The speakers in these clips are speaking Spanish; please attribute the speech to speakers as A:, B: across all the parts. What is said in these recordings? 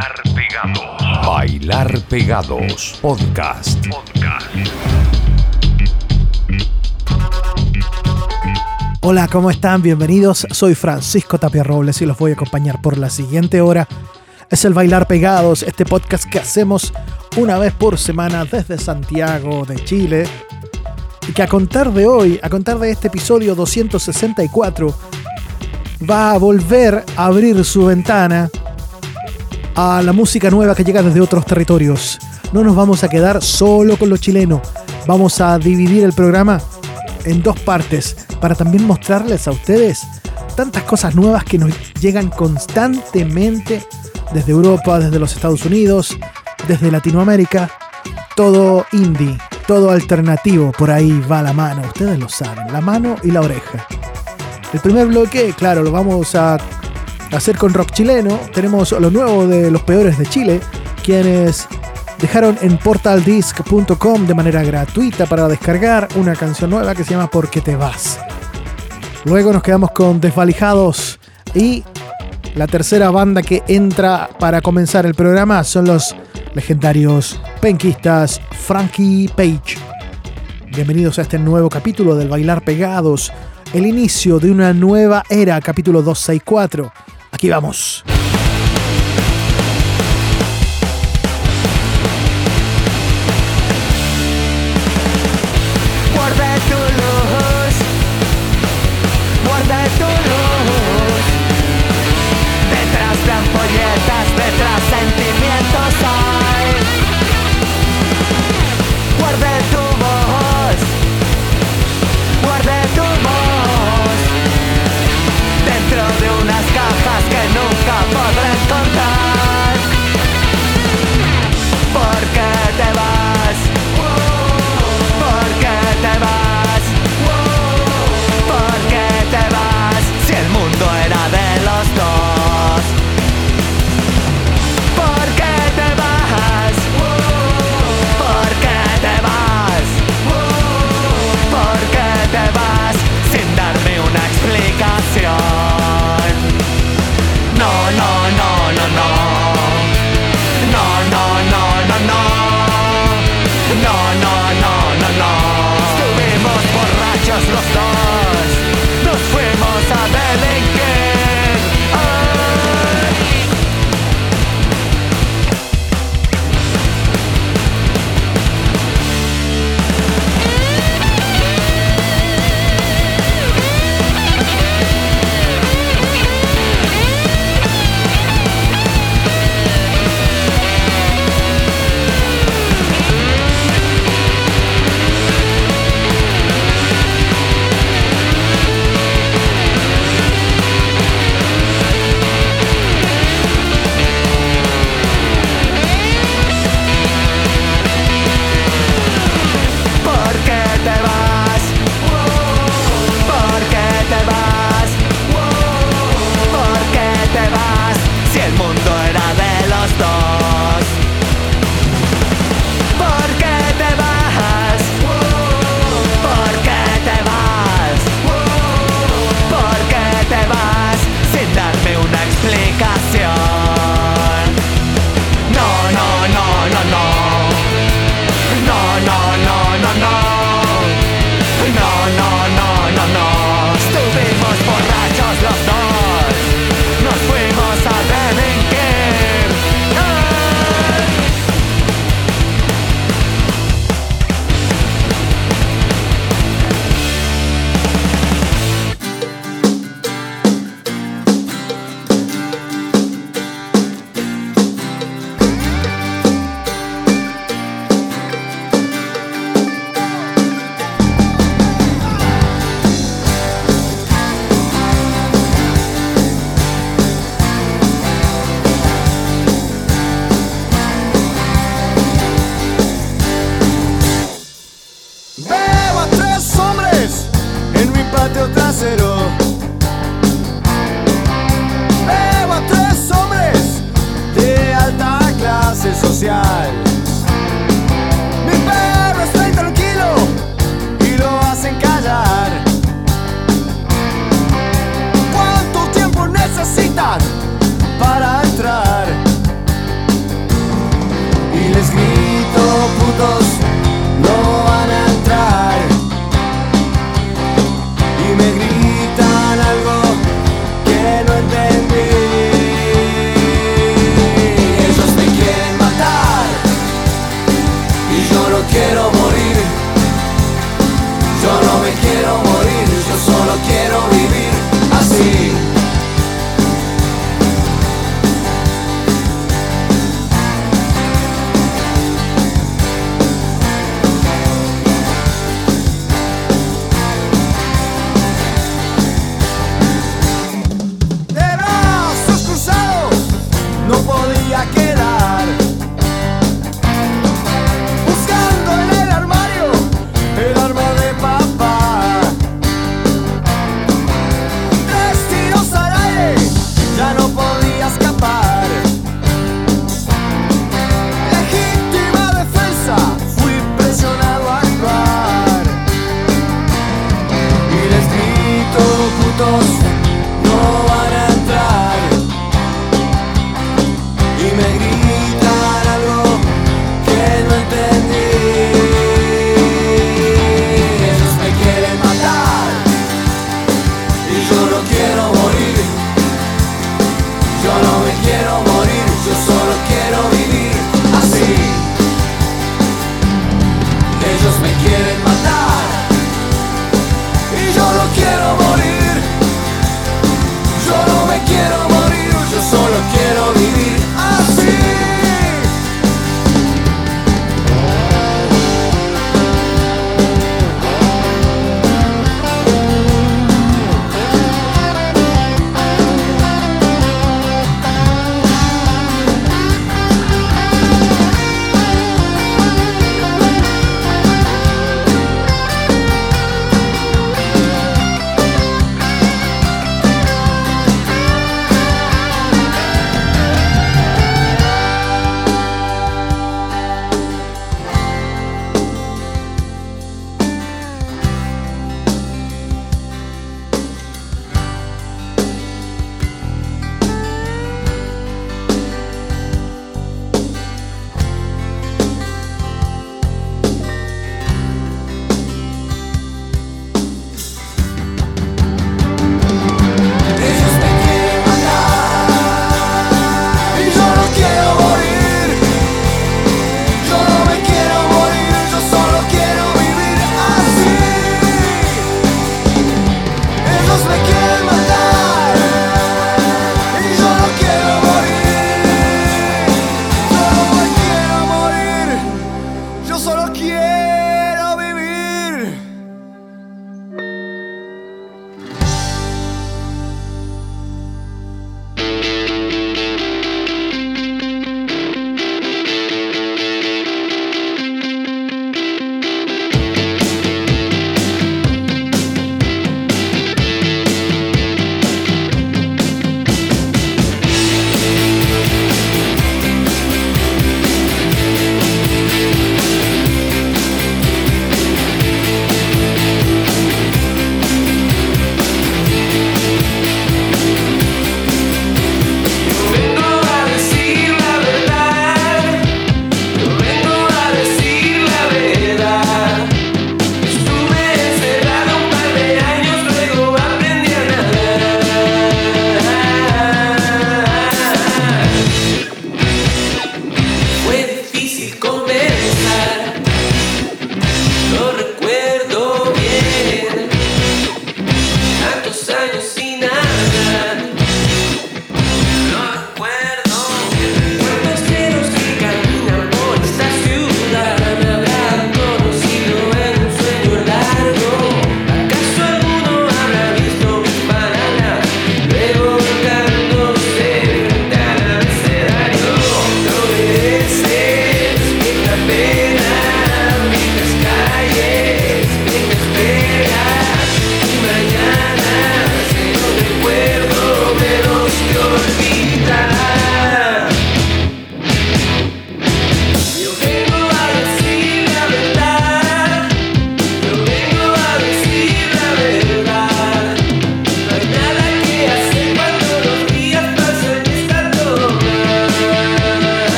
A: Bailar Pegados. Bailar Pegados. Podcast.
B: Hola, ¿cómo están? Bienvenidos. Soy Francisco Tapia Robles y los voy a acompañar por la siguiente hora. Es el Bailar Pegados, este podcast que hacemos una vez por semana desde Santiago de Chile. Y que a contar de hoy, a contar de este episodio 264, va a volver a abrir su ventana a la música nueva que llega desde otros territorios. No nos vamos a quedar solo con lo chileno. Vamos a dividir el programa en dos partes para también mostrarles a ustedes tantas cosas nuevas que nos llegan constantemente desde Europa, desde los Estados Unidos, desde Latinoamérica. Todo indie, todo alternativo, por ahí va la mano, ustedes lo saben, la mano y la oreja. El primer bloque, claro, lo vamos a hacer con rock chileno. Tenemos lo nuevo de los peores de Chile, quienes dejaron en portaldisc.com de manera gratuita para descargar una canción nueva que se llama ¿Por qué te vas? Luego nos quedamos con Desvalijados y la tercera banda que entra para comenzar el programa son los legendarios penquistas Frankie Page. Bienvenidos a este nuevo capítulo del Bailar Pegados, el inicio de una nueva era, capítulo 264. Aquí vamos.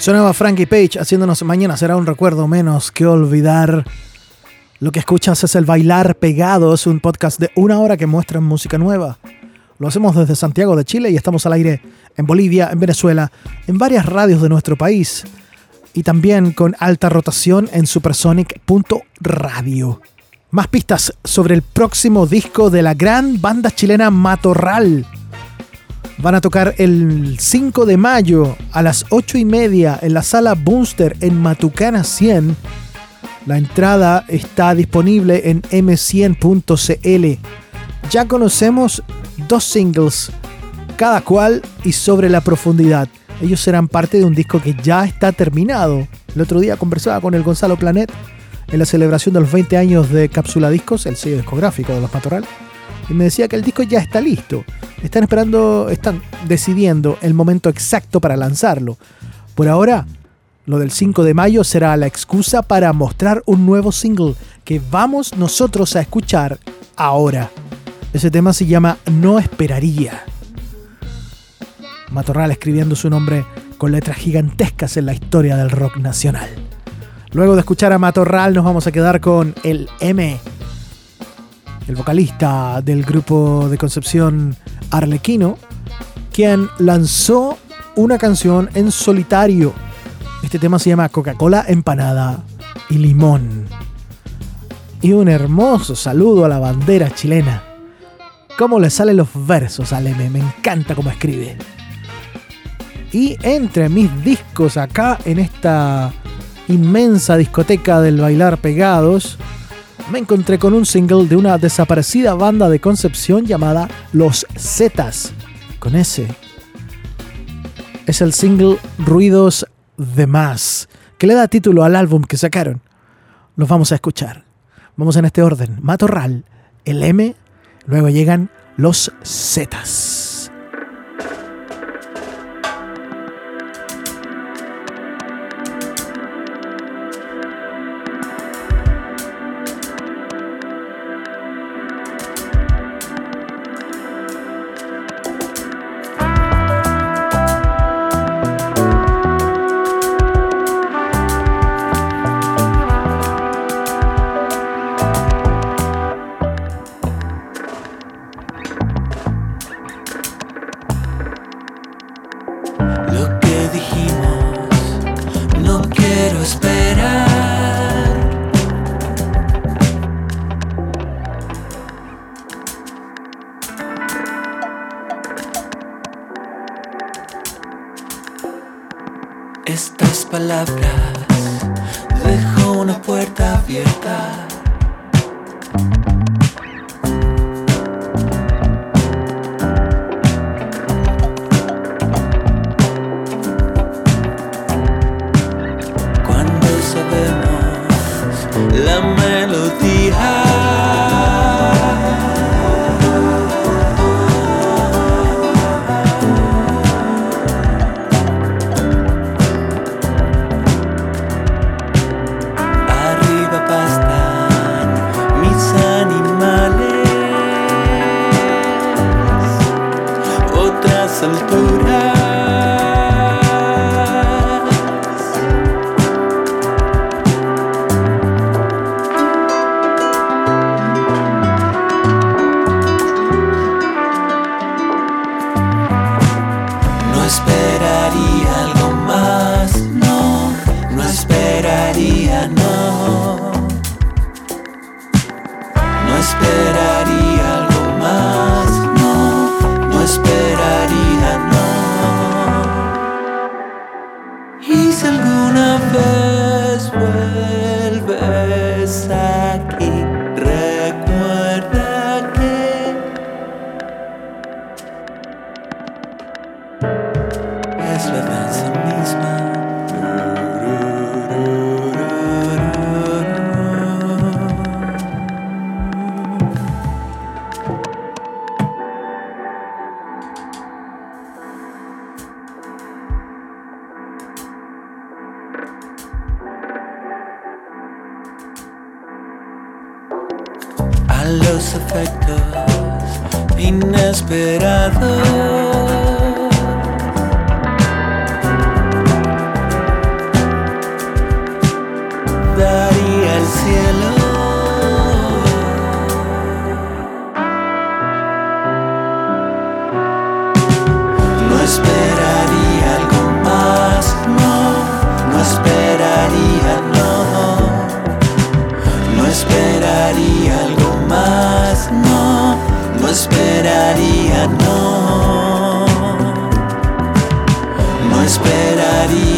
B: Sonaba Frankie Page haciéndonos mañana será un recuerdo menos que olvidar. Lo que escuchas es el Bailar Pegados, un podcast de una hora que muestra música nueva. Lo hacemos desde Santiago de Chile y estamos al aire en Bolivia, en Venezuela, en varias radios de nuestro país y también con alta rotación en supersonic.radio. Más pistas sobre el próximo disco de la gran banda chilena Matorral. Van a tocar el 5 de mayo a las 8 y media en la sala Booster en Matucana 100. La entrada está disponible en m100.cl. Ya conocemos dos singles, cada cual y sobre la profundidad. Ellos serán parte de un disco que ya está terminado. El otro día conversaba con el Gonzalo Planet en la celebración de los 20 años de Cápsula Discos, el sello discográfico de los Matorral y me decía que el disco ya está listo. Están esperando, están decidiendo el momento exacto para lanzarlo. Por ahora, lo del 5 de mayo será la excusa para mostrar un nuevo single que vamos nosotros a escuchar ahora. Ese tema se llama No esperaría. Matorral escribiendo su nombre con letras gigantescas en la historia del rock nacional. Luego de escuchar a Matorral nos vamos a quedar con el M el vocalista del grupo de Concepción Arlequino, quien lanzó una canción en solitario. Este tema se llama Coca-Cola empanada y limón. Y un hermoso saludo a la bandera chilena. Cómo le salen los versos al M, me encanta cómo escribe. Y entre mis discos acá en esta inmensa discoteca del bailar pegados, me encontré con un single de una desaparecida banda de Concepción llamada Los Zetas, con ese. Es el single Ruidos de Más, que le da título al álbum que sacaron. Los vamos a escuchar. Vamos en este orden. Matorral, el M, luego llegan los Zetas.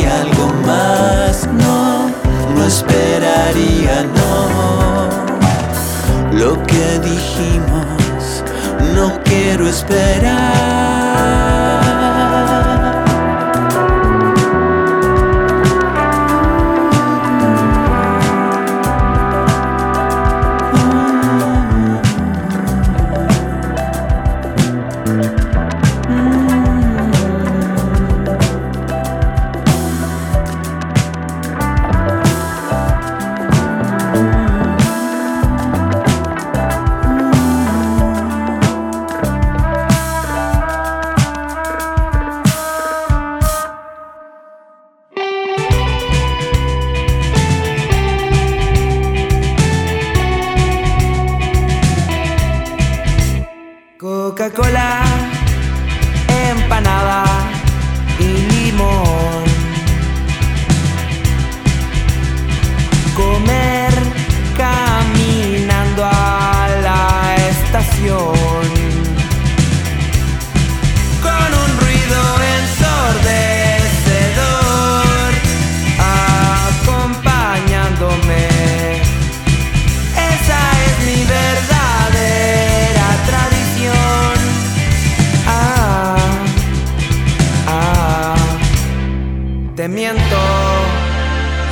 C: algo más, no, no esperaría, no. Lo que dijimos, no quiero esperar.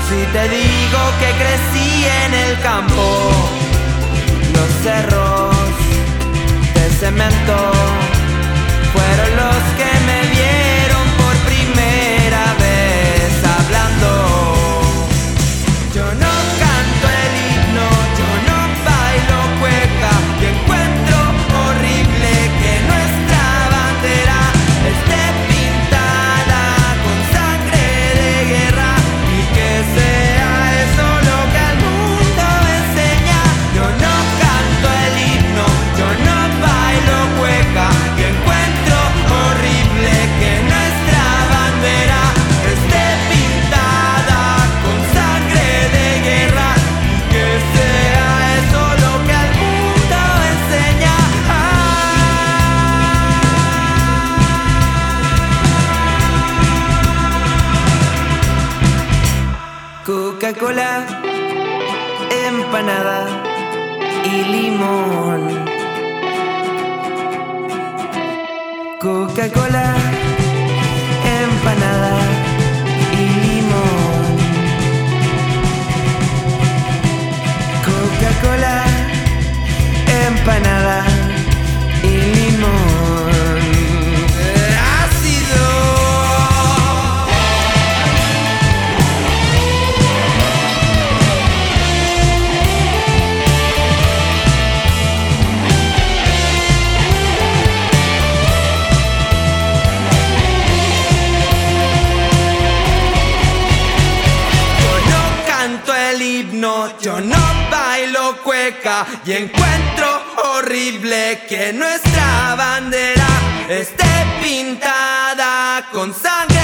D: si te digo que crecí en el campo, los cerros de cemento fueron los que Coca-Cola, empanada y limón. Coca-Cola, empanada y limón. Coca-Cola, empanada. y encuentro horrible que nuestra bandera esté pintada con sangre.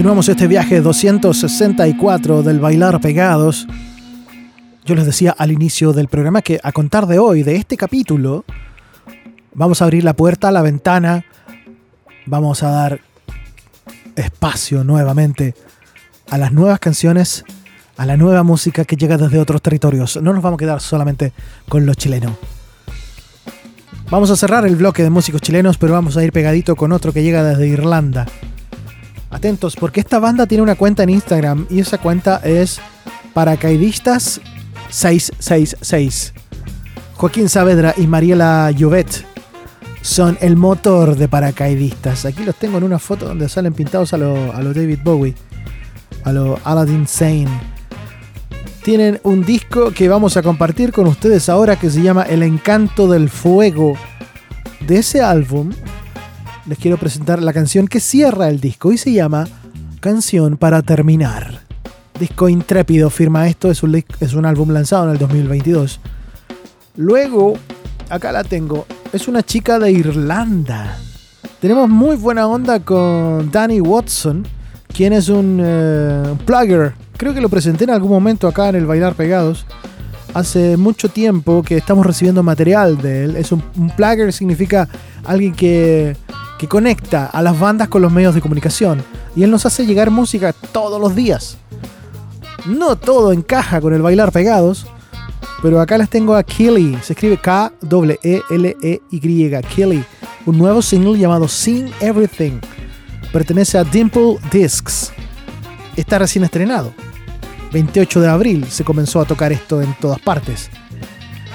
B: Continuamos este viaje 264 del Bailar Pegados. Yo les decía al inicio del programa que a contar de hoy, de este capítulo, vamos a abrir la puerta, la ventana, vamos a dar espacio nuevamente a las nuevas canciones, a la nueva música que llega desde otros territorios. No nos vamos a quedar solamente con lo chileno. Vamos a cerrar el bloque de músicos chilenos, pero vamos a ir pegadito con otro que llega desde Irlanda. Atentos, porque esta banda tiene una cuenta en Instagram y esa cuenta es Paracaidistas 666. Joaquín Saavedra y Mariela Llobet son el motor de paracaidistas. Aquí los tengo en una foto donde salen pintados a lo, a lo David Bowie, a lo Aladdin Sane. Tienen un disco que vamos a compartir con ustedes ahora que se llama El Encanto del Fuego. De ese álbum les quiero presentar la canción que cierra el disco y se llama Canción para Terminar. Disco intrépido firma esto, es un, es un álbum lanzado en el 2022. Luego, acá la tengo, es una chica de Irlanda. Tenemos muy buena onda con Danny Watson, quien es un eh, plugger. Creo que lo presenté en algún momento acá en el Bailar Pegados. Hace mucho tiempo que estamos recibiendo material de él. Es un, un plugger, significa alguien que, que conecta a las bandas con los medios de comunicación. Y él nos hace llegar música todos los días. No todo encaja con el Bailar Pegados, pero acá les tengo a Killy. Se escribe K-W-E-L-E-Y. Killy. Un nuevo single llamado Sing Everything. Pertenece a Dimple Discs. Está recién estrenado. 28 de abril se comenzó a tocar esto en todas partes.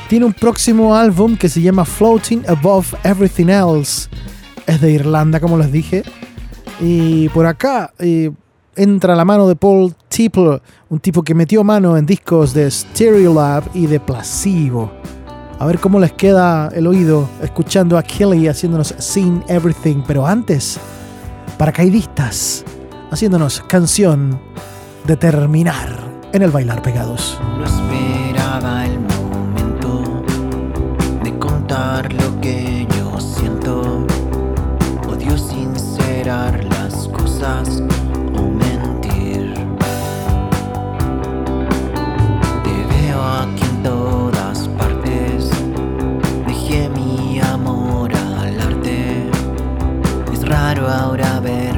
B: Tiene un próximo álbum que se llama Floating Above Everything Else. Es de Irlanda, como les dije. Y por acá eh, entra la mano de Paul Tipler, un tipo que metió mano en discos de Stereolab y de Placebo. A ver cómo les queda el oído escuchando a Kelly haciéndonos Sing Everything. Pero antes, paracaidistas, haciéndonos canción de terminar en el bailar pegados.
E: No esperaba el momento de contar lo que o mentir. Te veo aquí en todas partes. Dejé mi amor al arte. Es raro ahora ver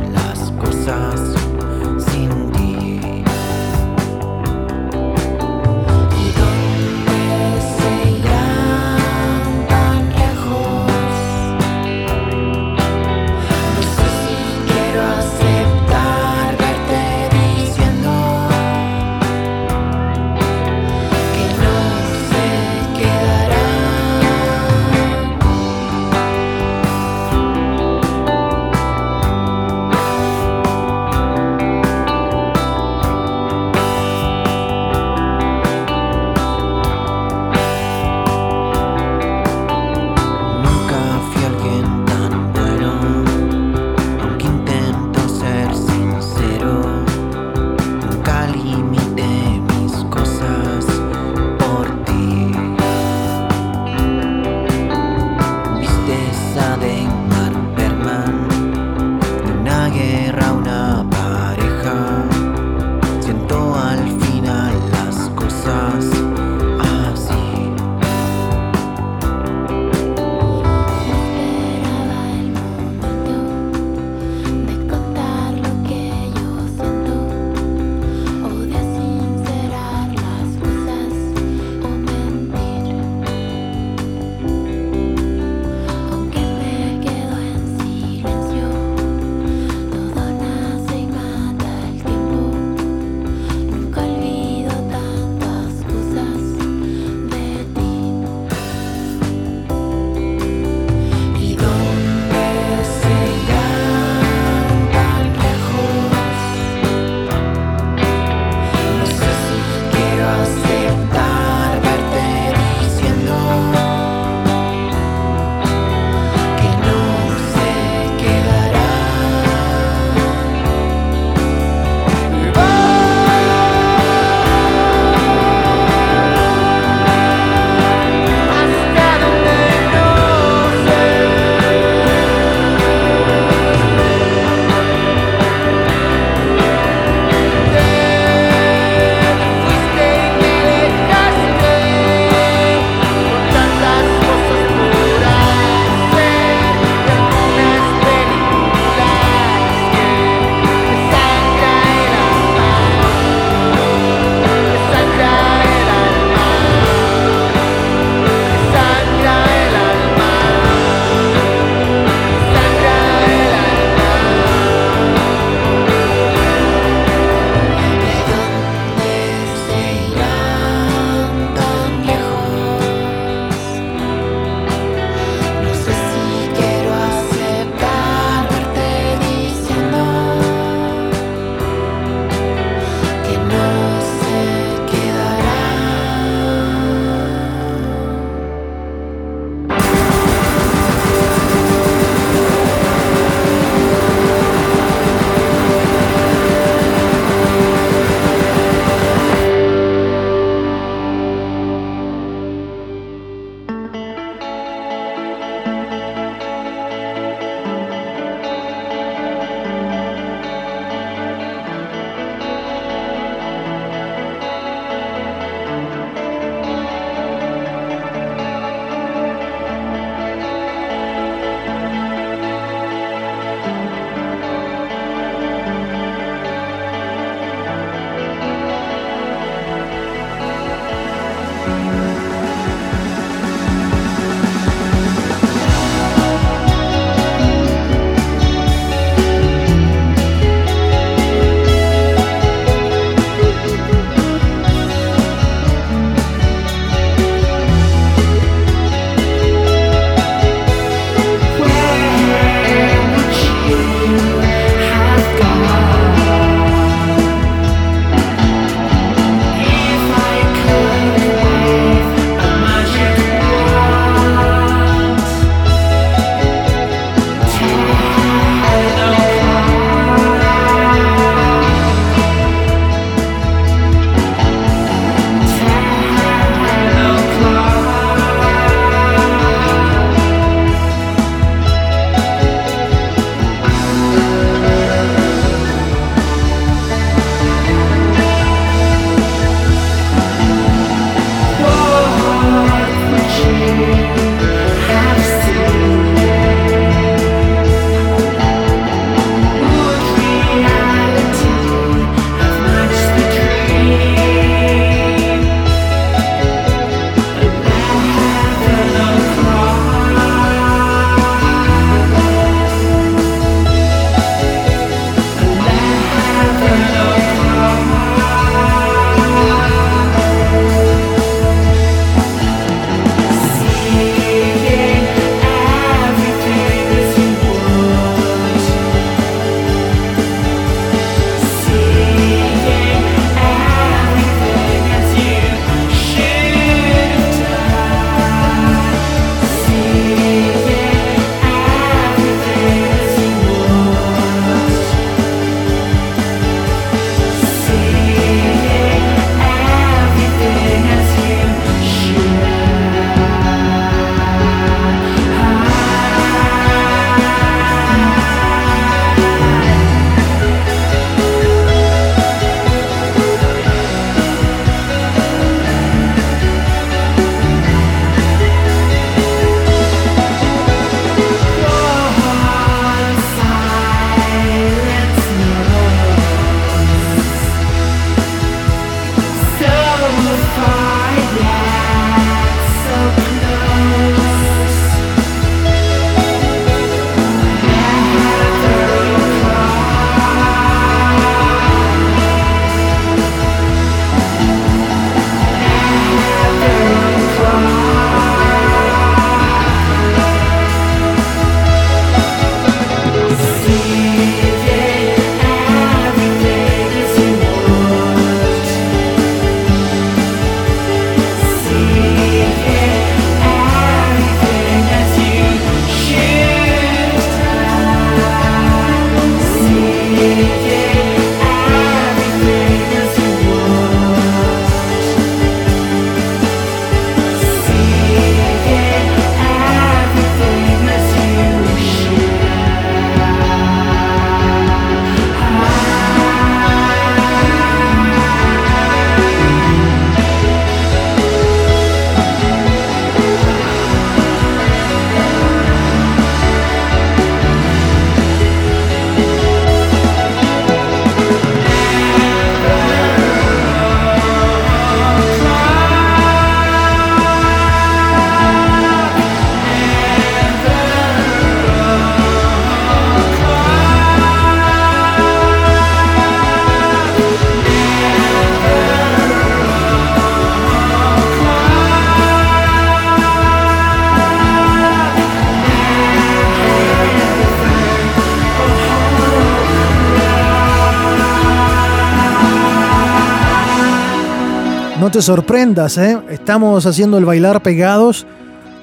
B: te sorprendas, ¿eh? Estamos haciendo el bailar pegados,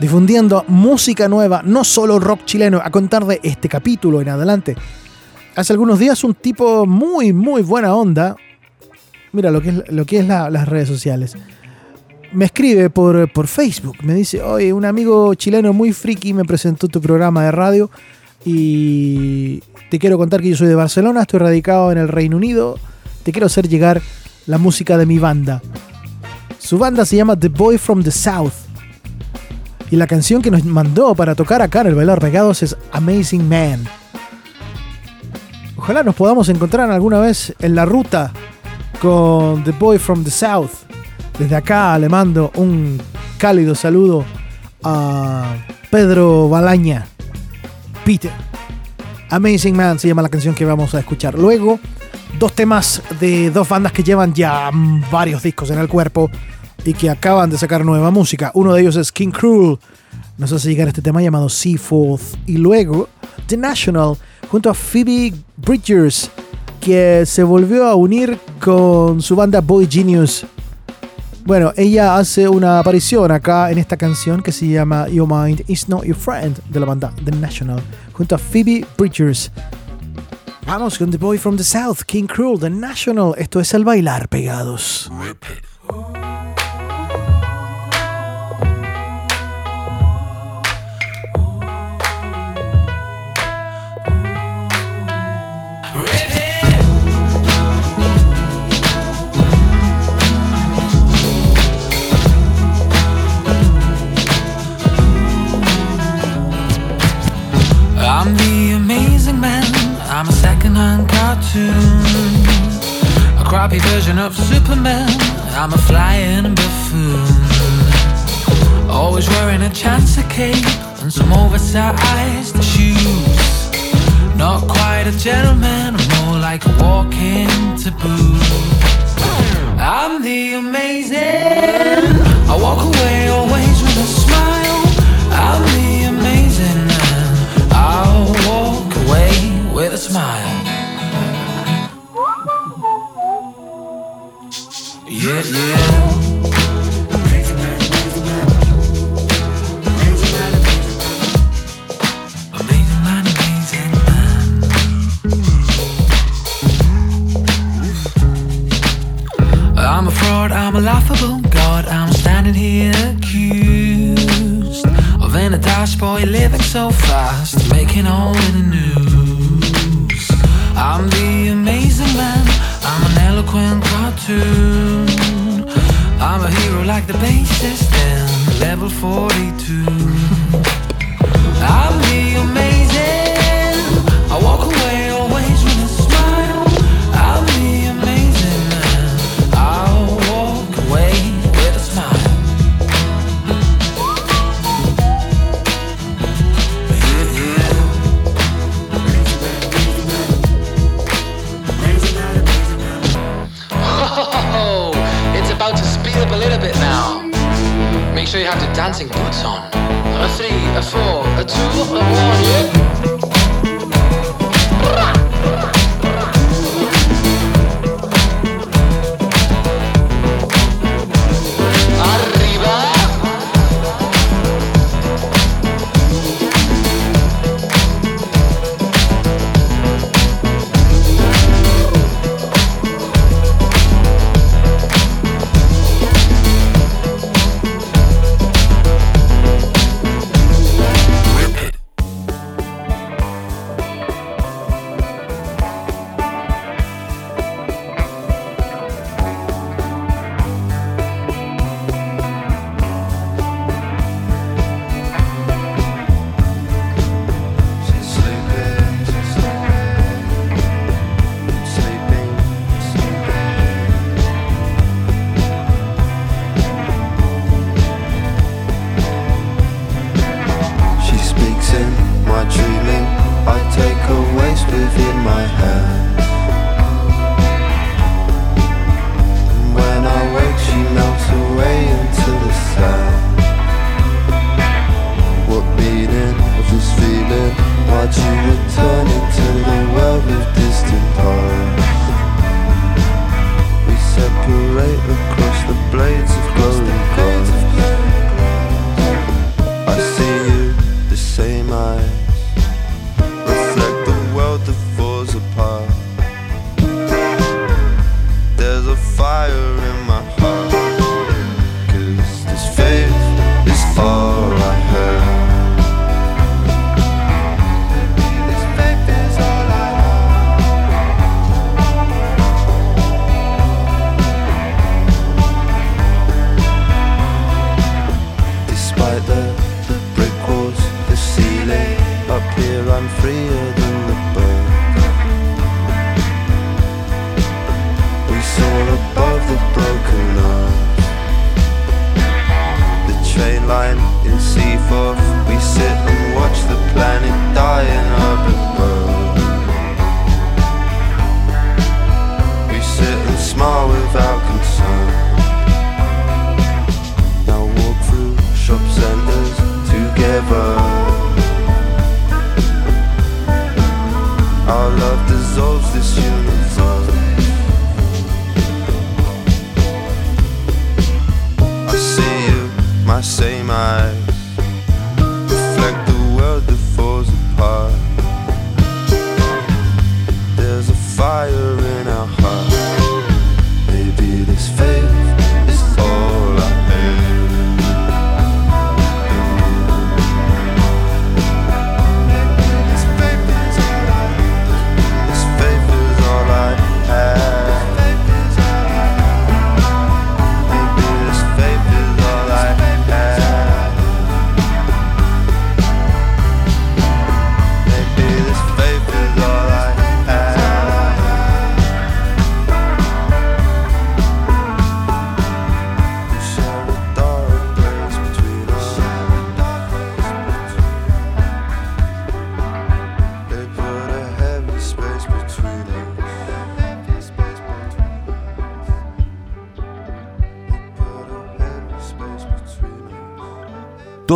B: difundiendo música nueva, no solo rock chileno, a contar de este capítulo en adelante. Hace algunos días un tipo muy, muy buena onda, mira lo que es, lo que es las redes sociales, me escribe por, por Facebook, me dice, oye, un amigo chileno muy friki me presentó tu programa de radio y te quiero contar que yo soy de Barcelona, estoy radicado en el Reino Unido, te quiero hacer llegar la música de mi banda. Su banda se llama The Boy from the South. Y la canción que nos mandó para tocar acá en el Bailar Regados es Amazing Man. Ojalá nos podamos encontrar alguna vez en la ruta con The Boy from the South. Desde acá le mando un cálido saludo a Pedro Balaña. Peter. Amazing Man se llama la canción que vamos a escuchar. Luego, dos temas de dos bandas que llevan ya varios discos en el cuerpo y que acaban de sacar nueva música. Uno de ellos es King Cruel. Nos hace llegar este tema llamado Seafourth. Y luego, The National, junto a Phoebe Bridgers, que se volvió a unir con su banda Boy Genius bueno, ella hace una aparición acá en esta canción que se llama Your Mind Is Not Your Friend de la banda The National, junto a Phoebe Bridgers. Vamos con The Boy from the South, King Cruel, The National. Esto es el bailar pegados.
C: I'm a cartoon. A crappy version of Superman. I'm a flying buffoon. Always wearing a chancer cape and some oversized shoes. Not quite a gentleman, more like a walking taboo. I'm the amazing. I walk away always with a smile. I'm the amazing man. I'll walk away with a smile. Yeah. I'm a fraud, I'm a laughable god. I'm standing here accused of in a dashboard living so fast, making all the news. I'm the amazing man, an eloquent cartoon. I'm a hero like the bassist in level 42. I'm the amazing.
F: Dancing boots on. A three, a four, a two, a one, yeah.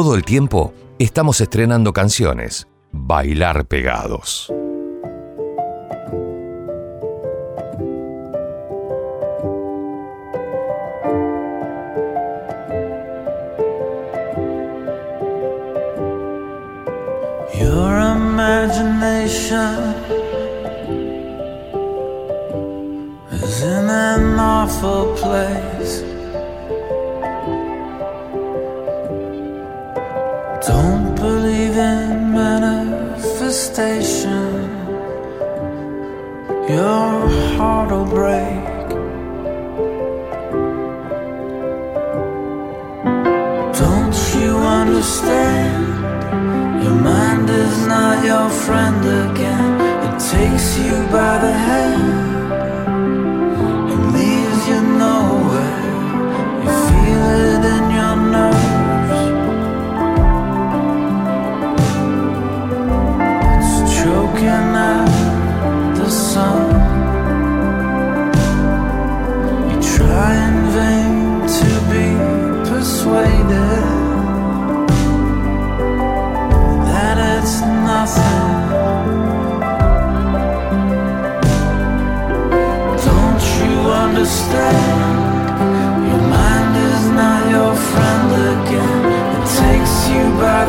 A: todo el tiempo estamos estrenando canciones, Bailar Pegados.
C: the station, your heart will break. Don't you understand? Your mind is not your friend again, it takes you by the hand.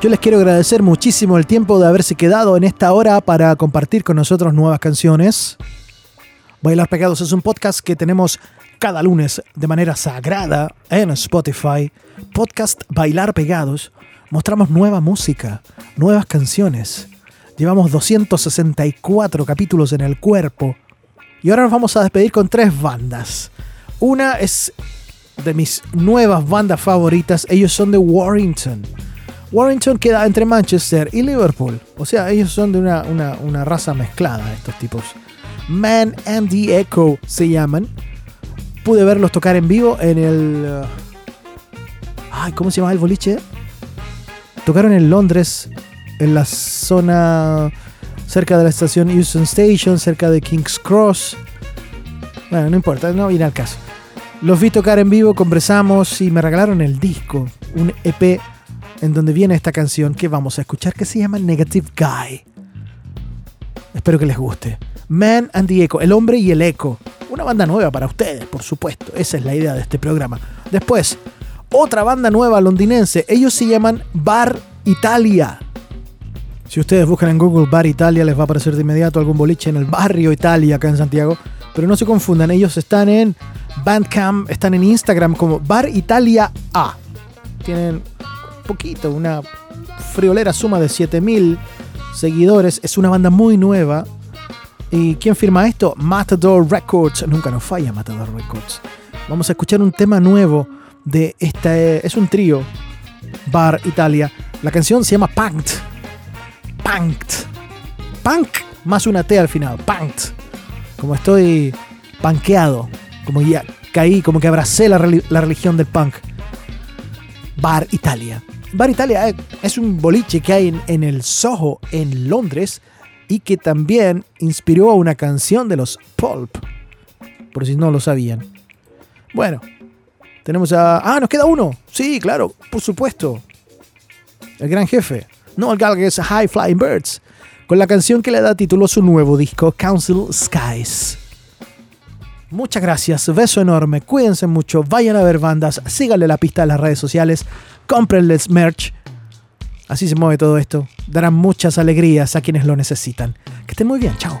B: Yo les quiero agradecer muchísimo el tiempo de haberse quedado en esta hora para compartir con nosotros nuevas canciones. Bailar Pegados es un podcast que tenemos cada lunes de manera sagrada en Spotify. Podcast Bailar Pegados. Mostramos nueva música, nuevas canciones. Llevamos 264 capítulos en el cuerpo. Y ahora nos vamos a despedir con tres bandas. Una es de mis nuevas bandas favoritas. Ellos son de Warrington. Warrington queda entre Manchester y Liverpool. O sea, ellos son de una, una- una raza mezclada, estos tipos. Man and the Echo se llaman. Pude verlos tocar en vivo en el... uh, Ay, ¿cómo se llama el boliche? Tocaron en Londres, en la zona cerca de la estación Euston Station, cerca de King's Cross. Bueno, no importa, no viene al caso. Los vi tocar en vivo, conversamos y me regalaron el disco, un EP en donde viene esta canción que vamos a escuchar que se llama Negative Guy. Espero que les guste. Man and the Echo, el hombre y el eco. Una banda nueva para ustedes, por supuesto. Esa es la idea de este programa. Después, otra banda nueva londinense. Ellos se llaman Bar Italia. Si ustedes buscan en Google Bar Italia, les va a aparecer de inmediato algún boliche en el barrio Italia, acá en Santiago. Pero no se confundan, ellos están en Bandcamp, están en Instagram como Bar Italia A. Tienen poquito, una friolera suma de 7000 seguidores. Es una banda muy nueva. ¿Y quién firma esto? Matador Records. Nunca nos falla Matador Records. Vamos a escuchar un tema nuevo de esta. Es un trío. Bar Italia. La canción se llama Punked. Punked. Punk más una T al final. Punked. Como estoy panqueado. Como ya caí, como que abracé la, reli- la religión del punk. Bar Italia. Bar Italia es un boliche que hay en, en el Soho, en Londres, y que también inspiró a una canción de los Pulp. Por si no lo sabían. Bueno, tenemos a. Ah, nos queda uno. Sí, claro, por supuesto. El gran jefe. Noel Gallagher's High Flying Birds. Con la canción que le da título a su nuevo disco, Council Skies. Muchas gracias, beso enorme, cuídense mucho, vayan a ver bandas, síganle la pista en las redes sociales, cómprenles merch. Así se mueve todo esto. Darán muchas alegrías a quienes lo necesitan. Que estén muy bien, chao.